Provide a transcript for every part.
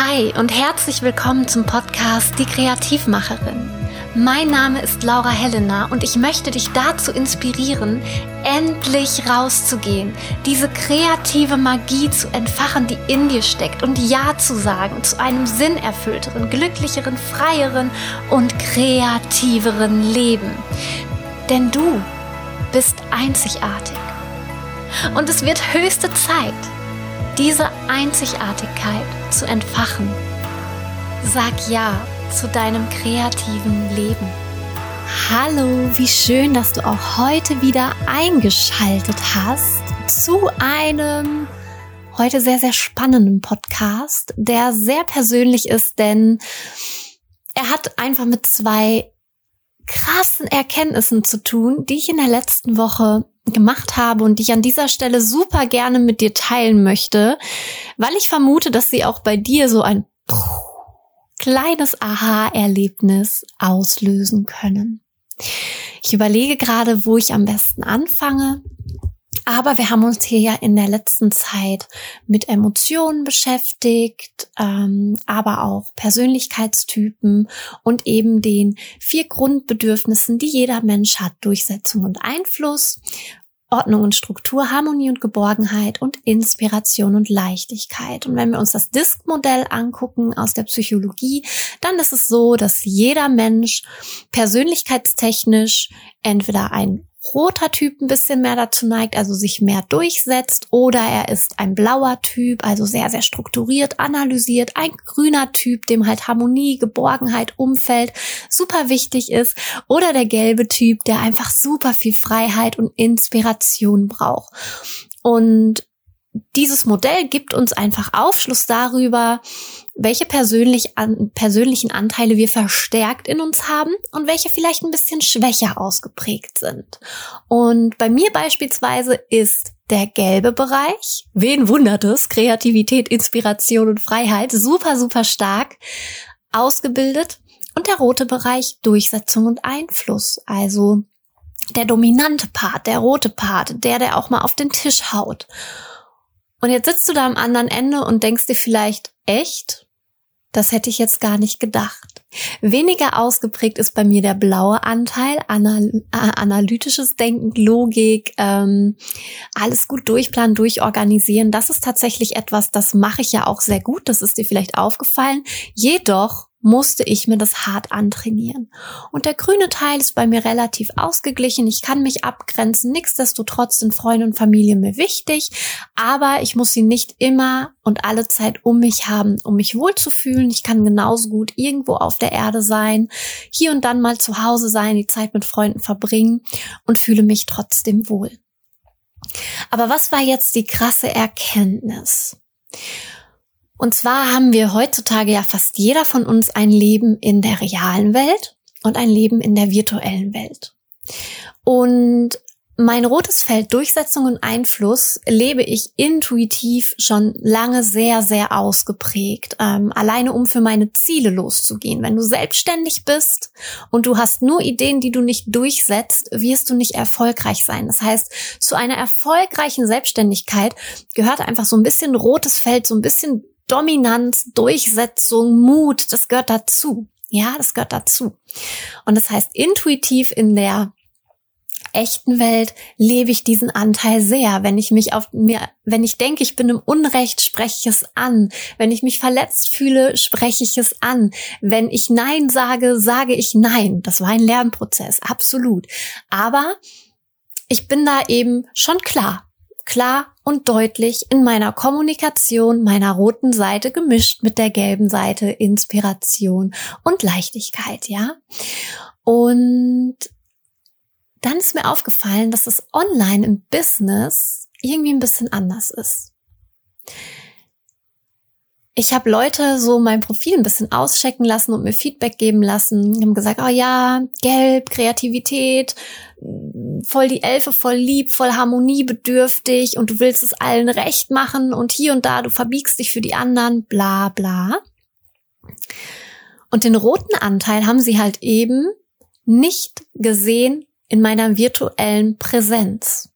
Hi und herzlich willkommen zum Podcast Die Kreativmacherin. Mein Name ist Laura Helena und ich möchte dich dazu inspirieren, endlich rauszugehen, diese kreative Magie zu entfachen, die in dir steckt und Ja zu sagen zu einem sinnerfüllteren, glücklicheren, freieren und kreativeren Leben. Denn du bist einzigartig. Und es wird höchste Zeit, diese Einzigartigkeit zu entfachen. Sag ja zu deinem kreativen Leben. Hallo, wie schön, dass du auch heute wieder eingeschaltet hast zu einem heute sehr, sehr spannenden Podcast, der sehr persönlich ist, denn er hat einfach mit zwei krassen Erkenntnissen zu tun, die ich in der letzten Woche gemacht habe und die ich an dieser Stelle super gerne mit dir teilen möchte, weil ich vermute, dass sie auch bei dir so ein kleines Aha-Erlebnis auslösen können. Ich überlege gerade, wo ich am besten anfange. Aber wir haben uns hier ja in der letzten Zeit mit Emotionen beschäftigt, ähm, aber auch Persönlichkeitstypen und eben den vier Grundbedürfnissen, die jeder Mensch hat. Durchsetzung und Einfluss, Ordnung und Struktur, Harmonie und Geborgenheit und Inspiration und Leichtigkeit. Und wenn wir uns das Disk-Modell angucken aus der Psychologie, dann ist es so, dass jeder Mensch persönlichkeitstechnisch entweder ein roter Typ ein bisschen mehr dazu neigt, also sich mehr durchsetzt, oder er ist ein blauer Typ, also sehr, sehr strukturiert, analysiert, ein grüner Typ, dem halt Harmonie, Geborgenheit, Umfeld super wichtig ist, oder der gelbe Typ, der einfach super viel Freiheit und Inspiration braucht. Und dieses Modell gibt uns einfach Aufschluss darüber, welche persönlich an, persönlichen Anteile wir verstärkt in uns haben und welche vielleicht ein bisschen schwächer ausgeprägt sind. Und bei mir beispielsweise ist der gelbe Bereich, wen wundert es, Kreativität, Inspiration und Freiheit, super, super stark ausgebildet. Und der rote Bereich Durchsetzung und Einfluss, also der dominante Part, der rote Part, der, der auch mal auf den Tisch haut. Und jetzt sitzt du da am anderen Ende und denkst dir vielleicht, echt? Das hätte ich jetzt gar nicht gedacht. Weniger ausgeprägt ist bei mir der blaue Anteil, anal äh, analytisches Denken, Logik, ähm, alles gut durchplanen, durchorganisieren. Das ist tatsächlich etwas, das mache ich ja auch sehr gut. Das ist dir vielleicht aufgefallen. Jedoch musste ich mir das hart antrainieren. Und der grüne Teil ist bei mir relativ ausgeglichen. Ich kann mich abgrenzen. Nichtsdestotrotz sind Freunde und Familie mir wichtig. Aber ich muss sie nicht immer und alle Zeit um mich haben, um mich wohlzufühlen. Ich kann genauso gut irgendwo auf der Erde sein, hier und dann mal zu Hause sein, die Zeit mit Freunden verbringen und fühle mich trotzdem wohl. Aber was war jetzt die krasse Erkenntnis? Und zwar haben wir heutzutage ja fast jeder von uns ein Leben in der realen Welt und ein Leben in der virtuellen Welt. Und mein rotes Feld Durchsetzung und Einfluss lebe ich intuitiv schon lange sehr, sehr ausgeprägt, ähm, alleine um für meine Ziele loszugehen. Wenn du selbstständig bist und du hast nur Ideen, die du nicht durchsetzt, wirst du nicht erfolgreich sein. Das heißt, zu einer erfolgreichen Selbstständigkeit gehört einfach so ein bisschen rotes Feld, so ein bisschen Dominanz, Durchsetzung, Mut, das gehört dazu. Ja, das gehört dazu. Und das heißt, intuitiv in der echten Welt lebe ich diesen Anteil sehr. Wenn ich mich auf mir, wenn ich denke, ich bin im Unrecht, spreche ich es an. Wenn ich mich verletzt fühle, spreche ich es an. Wenn ich Nein sage, sage ich Nein. Das war ein Lernprozess, absolut. Aber ich bin da eben schon klar klar und deutlich in meiner Kommunikation meiner roten Seite gemischt mit der gelben Seite Inspiration und Leichtigkeit, ja. Und dann ist mir aufgefallen, dass es online im Business irgendwie ein bisschen anders ist ich habe Leute so mein Profil ein bisschen auschecken lassen und mir Feedback geben lassen. Die haben gesagt, oh ja, gelb, Kreativität, voll die Elfe, voll lieb, voll harmoniebedürftig und du willst es allen recht machen und hier und da, du verbiegst dich für die anderen, bla bla. Und den roten Anteil haben sie halt eben nicht gesehen in meiner virtuellen Präsenz.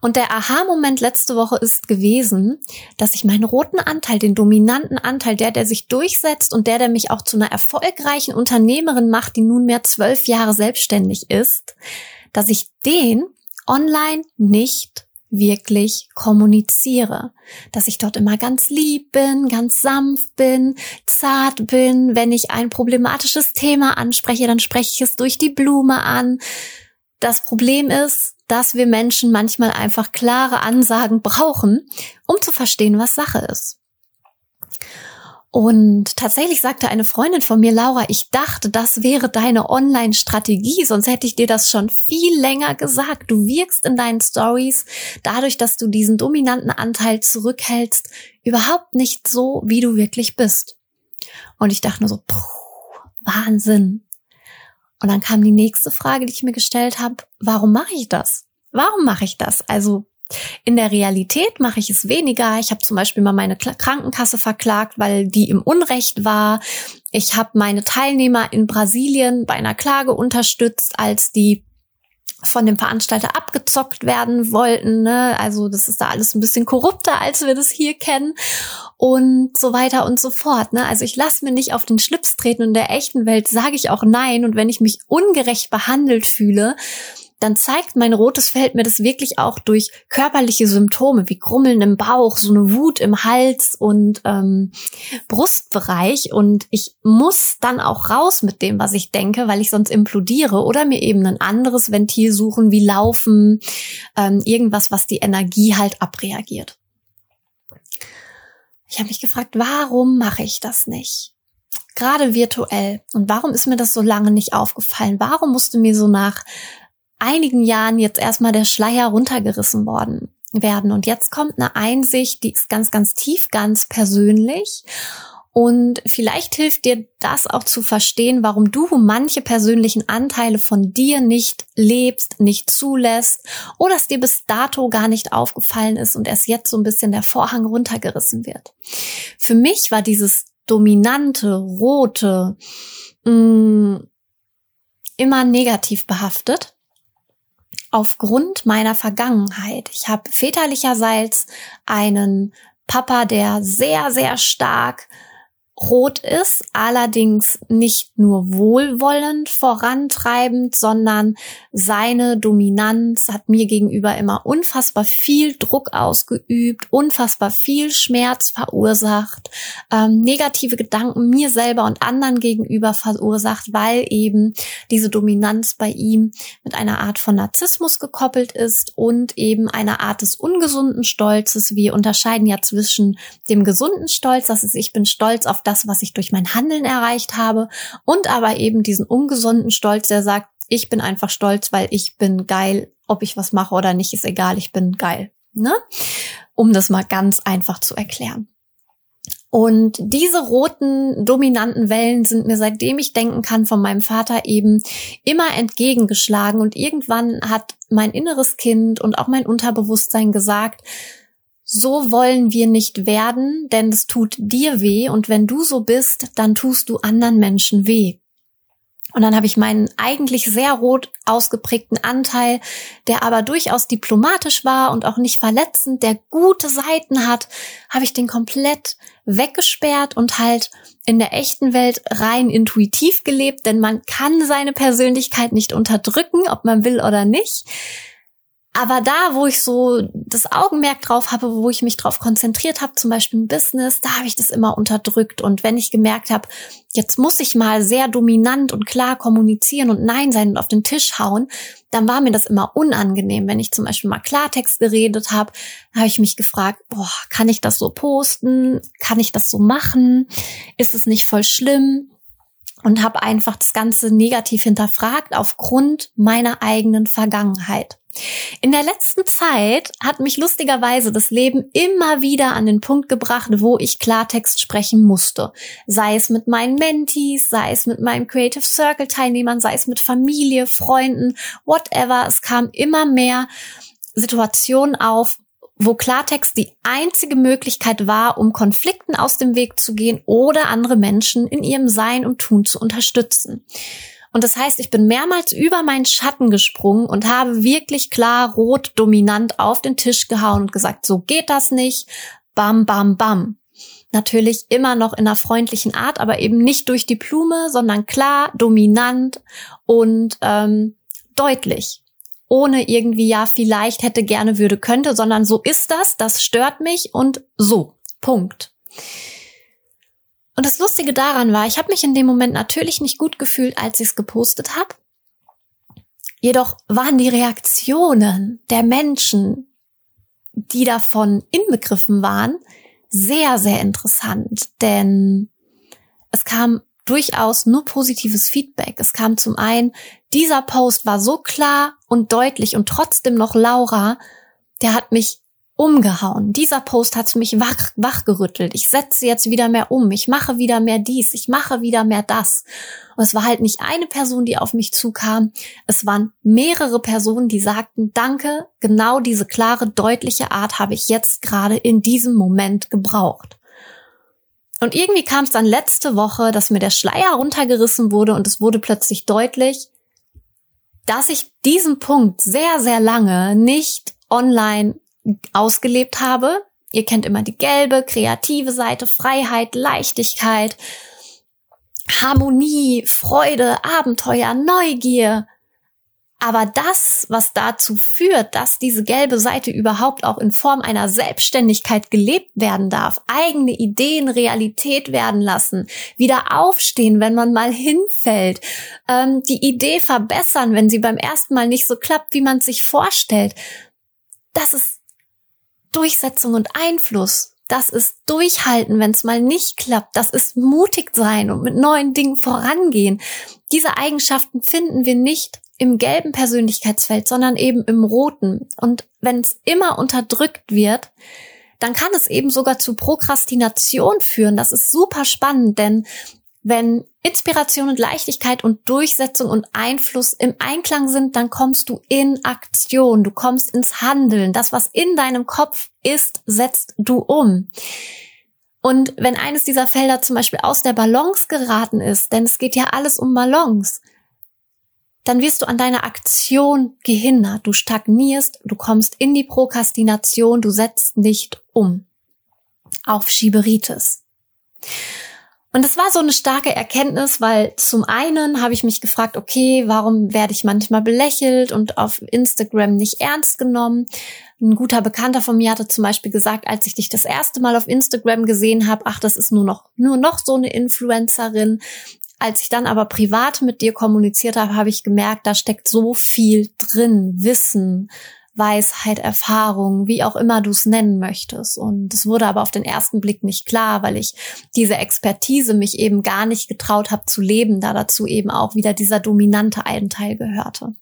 Und der Aha-Moment letzte Woche ist gewesen, dass ich meinen roten Anteil, den dominanten Anteil, der, der sich durchsetzt und der, der mich auch zu einer erfolgreichen Unternehmerin macht, die nunmehr zwölf Jahre selbstständig ist, dass ich den online nicht wirklich kommuniziere, dass ich dort immer ganz lieb bin, ganz sanft bin, zart bin. Wenn ich ein problematisches Thema anspreche, dann spreche ich es durch die Blume an. Das Problem ist, dass wir Menschen manchmal einfach klare Ansagen brauchen, um zu verstehen, was Sache ist. Und tatsächlich sagte eine Freundin von mir, Laura, ich dachte, das wäre deine Online-Strategie, sonst hätte ich dir das schon viel länger gesagt. Du wirkst in deinen Stories dadurch, dass du diesen dominanten Anteil zurückhältst, überhaupt nicht so, wie du wirklich bist. Und ich dachte nur so, puh, Wahnsinn. Und dann kam die nächste Frage, die ich mir gestellt habe, warum mache ich das? Warum mache ich das? Also in der Realität mache ich es weniger. Ich habe zum Beispiel mal meine Krankenkasse verklagt, weil die im Unrecht war. Ich habe meine Teilnehmer in Brasilien bei einer Klage unterstützt, als die von dem Veranstalter abgezockt werden wollten. Ne? Also das ist da alles ein bisschen korrupter, als wir das hier kennen und so weiter und so fort. Ne? Also ich lasse mir nicht auf den Schlips treten und in der echten Welt sage ich auch nein. Und wenn ich mich ungerecht behandelt fühle, dann zeigt mein rotes Feld mir das wirklich auch durch körperliche Symptome wie Grummeln im Bauch, so eine Wut im Hals und ähm, Brustbereich. Und ich muss dann auch raus mit dem, was ich denke, weil ich sonst implodiere oder mir eben ein anderes Ventil suchen, wie Laufen, ähm, irgendwas, was die Energie halt abreagiert. Ich habe mich gefragt, warum mache ich das nicht? Gerade virtuell. Und warum ist mir das so lange nicht aufgefallen? Warum musste mir so nach einigen Jahren jetzt erstmal der Schleier runtergerissen worden werden. Und jetzt kommt eine Einsicht, die ist ganz, ganz tief, ganz persönlich. Und vielleicht hilft dir das auch zu verstehen, warum du manche persönlichen Anteile von dir nicht lebst, nicht zulässt oder es dir bis dato gar nicht aufgefallen ist und erst jetzt so ein bisschen der Vorhang runtergerissen wird. Für mich war dieses dominante, rote, mh, mm, immer negativ behaftet aufgrund meiner Vergangenheit. Ich habe väterlicherseits einen Papa, der sehr, sehr stark rot ist, allerdings nicht nur wohlwollend vorantreibend, sondern seine Dominanz hat mir gegenüber immer unfassbar viel Druck ausgeübt, unfassbar viel Schmerz verursacht, ähm, negative Gedanken mir selber und anderen gegenüber verursacht, weil eben diese Dominanz bei ihm mit einer Art von Narzissmus gekoppelt ist und eben einer Art des ungesunden Stolzes. Wir unterscheiden ja zwischen dem gesunden Stolz, das ist, ich bin stolz auf das, was ich durch mein Handeln erreicht habe und aber eben diesen ungesunden Stolz, der sagt, ich bin einfach stolz, weil ich bin geil, ob ich was mache oder nicht, ist egal, ich bin geil. Ne? Um das mal ganz einfach zu erklären. Und diese roten, dominanten Wellen sind mir, seitdem ich denken kann, von meinem Vater eben immer entgegengeschlagen. Und irgendwann hat mein inneres Kind und auch mein Unterbewusstsein gesagt, so wollen wir nicht werden, denn es tut dir weh und wenn du so bist, dann tust du anderen Menschen weh. Und dann habe ich meinen eigentlich sehr rot ausgeprägten Anteil, der aber durchaus diplomatisch war und auch nicht verletzend, der gute Seiten hat, habe ich den komplett weggesperrt und halt in der echten Welt rein intuitiv gelebt, denn man kann seine Persönlichkeit nicht unterdrücken, ob man will oder nicht. Aber da, wo ich so das Augenmerk drauf habe, wo ich mich drauf konzentriert habe, zum Beispiel im Business, da habe ich das immer unterdrückt. Und wenn ich gemerkt habe, jetzt muss ich mal sehr dominant und klar kommunizieren und Nein sein und auf den Tisch hauen, dann war mir das immer unangenehm. Wenn ich zum Beispiel mal Klartext geredet habe, habe ich mich gefragt, boah, kann ich das so posten? Kann ich das so machen? Ist es nicht voll schlimm? Und habe einfach das Ganze negativ hinterfragt aufgrund meiner eigenen Vergangenheit. In der letzten Zeit hat mich lustigerweise das Leben immer wieder an den Punkt gebracht, wo ich Klartext sprechen musste. Sei es mit meinen Mentees, sei es mit meinen Creative Circle Teilnehmern, sei es mit Familie, Freunden, whatever. Es kam immer mehr Situationen auf, wo Klartext die einzige Möglichkeit war, um Konflikten aus dem Weg zu gehen oder andere Menschen in ihrem Sein und Tun zu unterstützen. Und das heißt, ich bin mehrmals über meinen Schatten gesprungen und habe wirklich klar rot dominant auf den Tisch gehauen und gesagt, so geht das nicht. Bam, bam, bam. Natürlich immer noch in einer freundlichen Art, aber eben nicht durch die Blume, sondern klar, dominant und ähm, deutlich. Ohne irgendwie, ja, vielleicht hätte, gerne, würde, könnte, sondern so ist das, das stört mich und so. Punkt. Und das Lustige daran war, ich habe mich in dem Moment natürlich nicht gut gefühlt, als ich es gepostet habe. Jedoch waren die Reaktionen der Menschen, die davon inbegriffen waren, sehr, sehr interessant. Denn es kam durchaus nur positives Feedback. Es kam zum einen, dieser Post war so klar und deutlich und trotzdem noch Laura, der hat mich umgehauen. Dieser Post hat mich wach, wachgerüttelt. Ich setze jetzt wieder mehr um. Ich mache wieder mehr dies. Ich mache wieder mehr das. Und es war halt nicht eine Person, die auf mich zukam. Es waren mehrere Personen, die sagten, danke, genau diese klare, deutliche Art habe ich jetzt gerade in diesem Moment gebraucht. Und irgendwie kam es dann letzte Woche, dass mir der Schleier runtergerissen wurde und es wurde plötzlich deutlich, dass ich diesen Punkt sehr, sehr lange nicht online ausgelebt habe. Ihr kennt immer die gelbe, kreative Seite, Freiheit, Leichtigkeit, Harmonie, Freude, Abenteuer, Neugier. Aber das, was dazu führt, dass diese gelbe Seite überhaupt auch in Form einer Selbstständigkeit gelebt werden darf, eigene Ideen Realität werden lassen, wieder aufstehen, wenn man mal hinfällt, ähm, die Idee verbessern, wenn sie beim ersten Mal nicht so klappt, wie man sich vorstellt, das ist Durchsetzung und Einfluss. Das ist durchhalten, wenn es mal nicht klappt. Das ist mutig sein und mit neuen Dingen vorangehen. Diese Eigenschaften finden wir nicht im gelben Persönlichkeitsfeld, sondern eben im roten. Und wenn es immer unterdrückt wird, dann kann es eben sogar zu Prokrastination führen. Das ist super spannend, denn wenn Inspiration und Leichtigkeit und Durchsetzung und Einfluss im Einklang sind, dann kommst du in Aktion, du kommst ins Handeln. Das, was in deinem Kopf ist, setzt du um. Und wenn eines dieser Felder zum Beispiel aus der Balance geraten ist, denn es geht ja alles um Balance, dann wirst du an deiner Aktion gehindert. Du stagnierst, du kommst in die Prokrastination, du setzt nicht um. Auf Schieberitis. Und es war so eine starke Erkenntnis, weil zum einen habe ich mich gefragt, okay, warum werde ich manchmal belächelt und auf Instagram nicht ernst genommen? Ein guter Bekannter von mir hatte zum Beispiel gesagt, als ich dich das erste Mal auf Instagram gesehen habe, ach, das ist nur noch, nur noch so eine Influencerin. Als ich dann aber privat mit dir kommuniziert habe, habe ich gemerkt, da steckt so viel drin, Wissen, Weisheit, Erfahrung, wie auch immer du es nennen möchtest. Und es wurde aber auf den ersten Blick nicht klar, weil ich diese Expertise mich eben gar nicht getraut habe zu leben, da dazu eben auch wieder dieser dominante Anteil gehörte.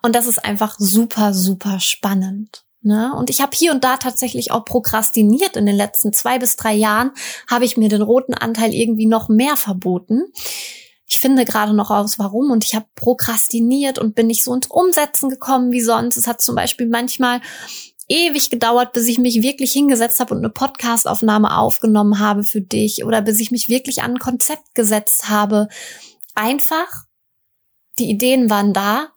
Und das ist einfach super, super spannend. Ne? Und ich habe hier und da tatsächlich auch prokrastiniert. In den letzten zwei bis drei Jahren habe ich mir den roten Anteil irgendwie noch mehr verboten ich finde gerade noch aus, warum und ich habe prokrastiniert und bin nicht so ins Umsetzen gekommen wie sonst. Es hat zum Beispiel manchmal ewig gedauert, bis ich mich wirklich hingesetzt habe und eine Podcastaufnahme aufgenommen habe für dich oder bis ich mich wirklich an ein Konzept gesetzt habe. Einfach, die Ideen waren da,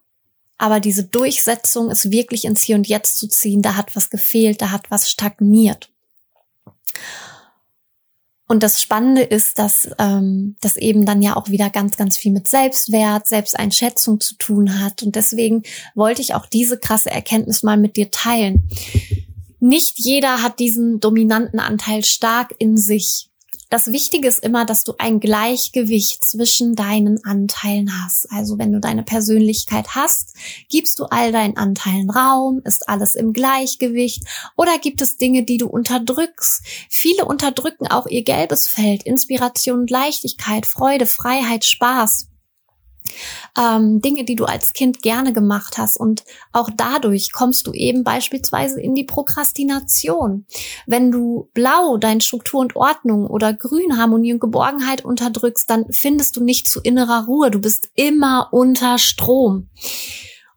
aber diese Durchsetzung ist wirklich ins Hier und Jetzt zu ziehen, da hat was gefehlt, da hat was stagniert. Und das Spannende ist, dass ähm, das eben dann ja auch wieder ganz, ganz viel mit Selbstwert, Selbsteinschätzung zu tun hat. Und deswegen wollte ich auch diese krasse Erkenntnis mal mit dir teilen. Nicht jeder hat diesen dominanten Anteil stark in sich das Wichtige ist immer, dass du ein Gleichgewicht zwischen deinen Anteilen hast. Also wenn du deine Persönlichkeit hast, gibst du all deinen Anteilen Raum, ist alles im Gleichgewicht oder gibt es Dinge, die du unterdrückst? Viele unterdrücken auch ihr gelbes Feld, Inspiration Leichtigkeit, Freude, Freiheit, Spaß ähm, Dinge, die du als Kind gerne gemacht hast. Und auch dadurch kommst du eben beispielsweise in die Prokrastination. Wenn du blau dein Struktur und Ordnung oder grün Harmonie und Geborgenheit unterdrückst, dann findest du nicht zu innerer Ruhe. Du bist immer unter Strom.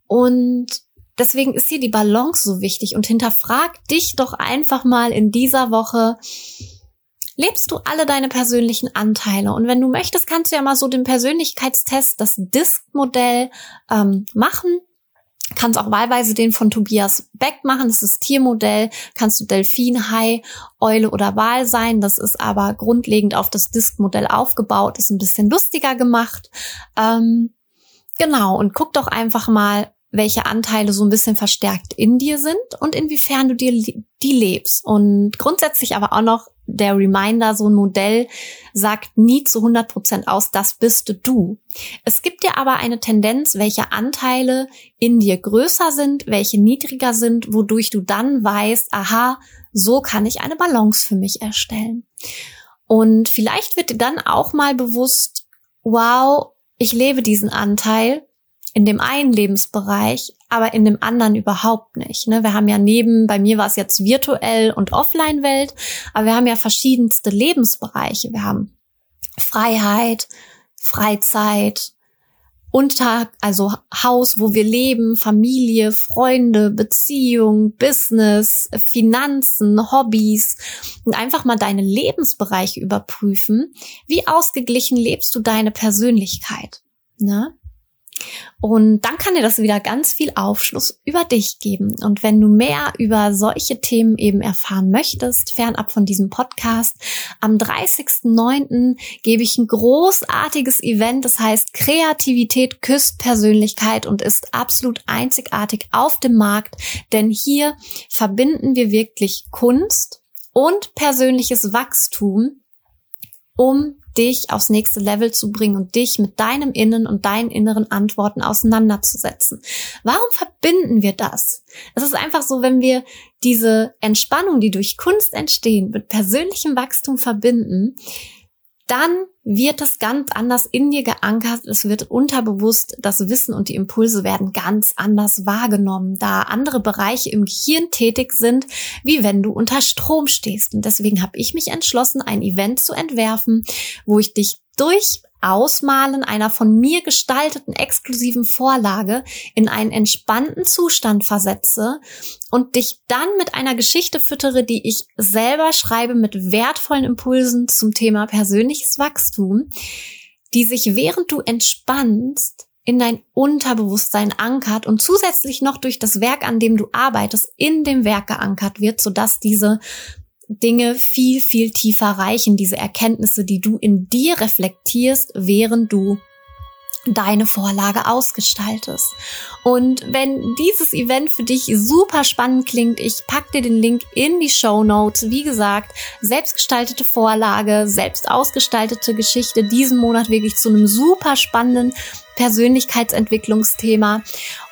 Und deswegen ist hier die Balance so wichtig und hinterfrag dich doch einfach mal in dieser Woche, lebst du alle deine persönlichen Anteile. Und wenn du möchtest, kannst du ja mal so den Persönlichkeitstest, das DISC-Modell ähm, machen. Kannst auch wahlweise den von Tobias Beck machen. Das ist Tiermodell. Kannst du Delfin, Hai, Eule oder Wal sein. Das ist aber grundlegend auf das Disk-Modell aufgebaut. Ist ein bisschen lustiger gemacht. Ähm, genau. Und guck doch einfach mal, welche Anteile so ein bisschen verstärkt in dir sind und inwiefern du dir die lebst. Und grundsätzlich aber auch noch der Reminder, so ein Modell sagt nie zu 100 Prozent aus, das bist du. Es gibt dir aber eine Tendenz, welche Anteile in dir größer sind, welche niedriger sind, wodurch du dann weißt, aha, so kann ich eine Balance für mich erstellen. Und vielleicht wird dir dann auch mal bewusst, wow, ich lebe diesen Anteil in dem einen Lebensbereich, aber in dem anderen überhaupt nicht. Ne? Wir haben ja neben, bei mir war es jetzt virtuell und Offline-Welt, aber wir haben ja verschiedenste Lebensbereiche. Wir haben Freiheit, Freizeit, unter, also Haus, wo wir leben, Familie, Freunde, Beziehung, Business, Finanzen, Hobbys und einfach mal deine Lebensbereiche überprüfen. Wie ausgeglichen lebst du deine Persönlichkeit? Ne? Und dann kann dir das wieder ganz viel Aufschluss über dich geben. Und wenn du mehr über solche Themen eben erfahren möchtest, fernab von diesem Podcast, am 30.09. gebe ich ein großartiges Event, das heißt Kreativität küsst Persönlichkeit und ist absolut einzigartig auf dem Markt, denn hier verbinden wir wirklich Kunst und persönliches Wachstum, um dich aufs nächste Level zu bringen und dich mit deinem Innen und deinen inneren Antworten auseinanderzusetzen. Warum verbinden wir das? Es ist einfach so, wenn wir diese Entspannung, die durch Kunst entstehen, mit persönlichem Wachstum verbinden, dann wird es ganz anders in dir geankert. Es wird unterbewusst, das Wissen und die Impulse werden ganz anders wahrgenommen, da andere Bereiche im Gehirn tätig sind, wie wenn du unter Strom stehst. Und deswegen habe ich mich entschlossen, ein Event zu entwerfen, wo ich dich durch Ausmalen einer von mir gestalteten exklusiven Vorlage in einen entspannten Zustand versetze und dich dann mit einer Geschichte füttere, die ich selber schreibe mit wertvollen Impulsen zum Thema persönliches Wachstum, die sich während du entspannst in dein Unterbewusstsein ankert und zusätzlich noch durch das Werk, an dem du arbeitest, in dem Werk geankert wird, sodass diese Dinge viel, viel tiefer reichen, diese Erkenntnisse, die du in dir reflektierst, während du deine Vorlage ausgestaltest. Und wenn dieses Event für dich super spannend klingt, ich pack dir den Link in die Show Notes. Wie gesagt, selbstgestaltete Vorlage, selbst ausgestaltete Geschichte, diesen Monat wirklich zu einem super spannenden Persönlichkeitsentwicklungsthema.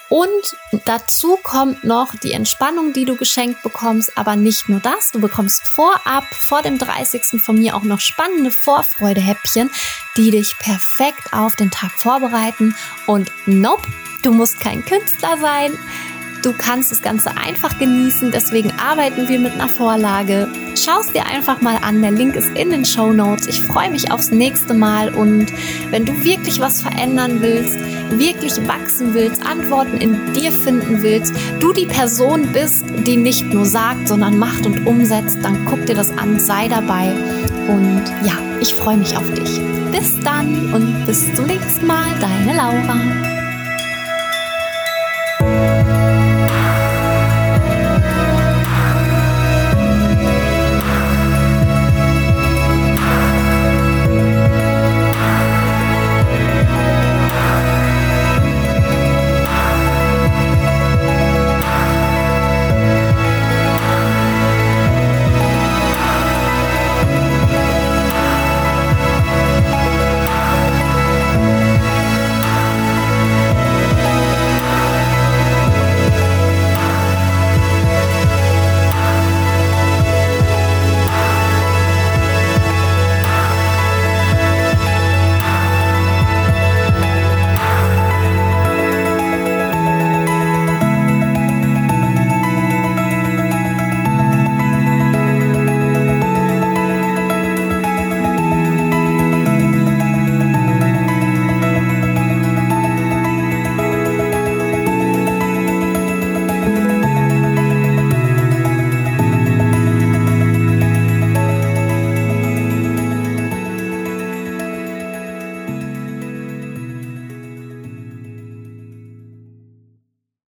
Und dazu kommt noch die Entspannung, die du geschenkt bekommst, aber nicht nur das. Du bekommst vorab, vor dem 30. von mir auch noch spannende Vorfreudehäppchen, die dich perfekt auf den Tag vorbereiten. Und nope, du musst kein Künstler sein. Du kannst das Ganze einfach genießen, deswegen arbeiten wir mit einer Vorlage. Schau es dir einfach mal an, der Link ist in den Show Notes. Ich freue mich aufs nächste Mal und wenn du wirklich was verändern willst, wirklich wachsen willst, Antworten in dir finden willst, du die Person bist, die nicht nur sagt, sondern macht und umsetzt, dann guck dir das an, sei dabei und ja, ich freue mich auf dich. Bis dann und bis zum nächsten Mal, deine Laura.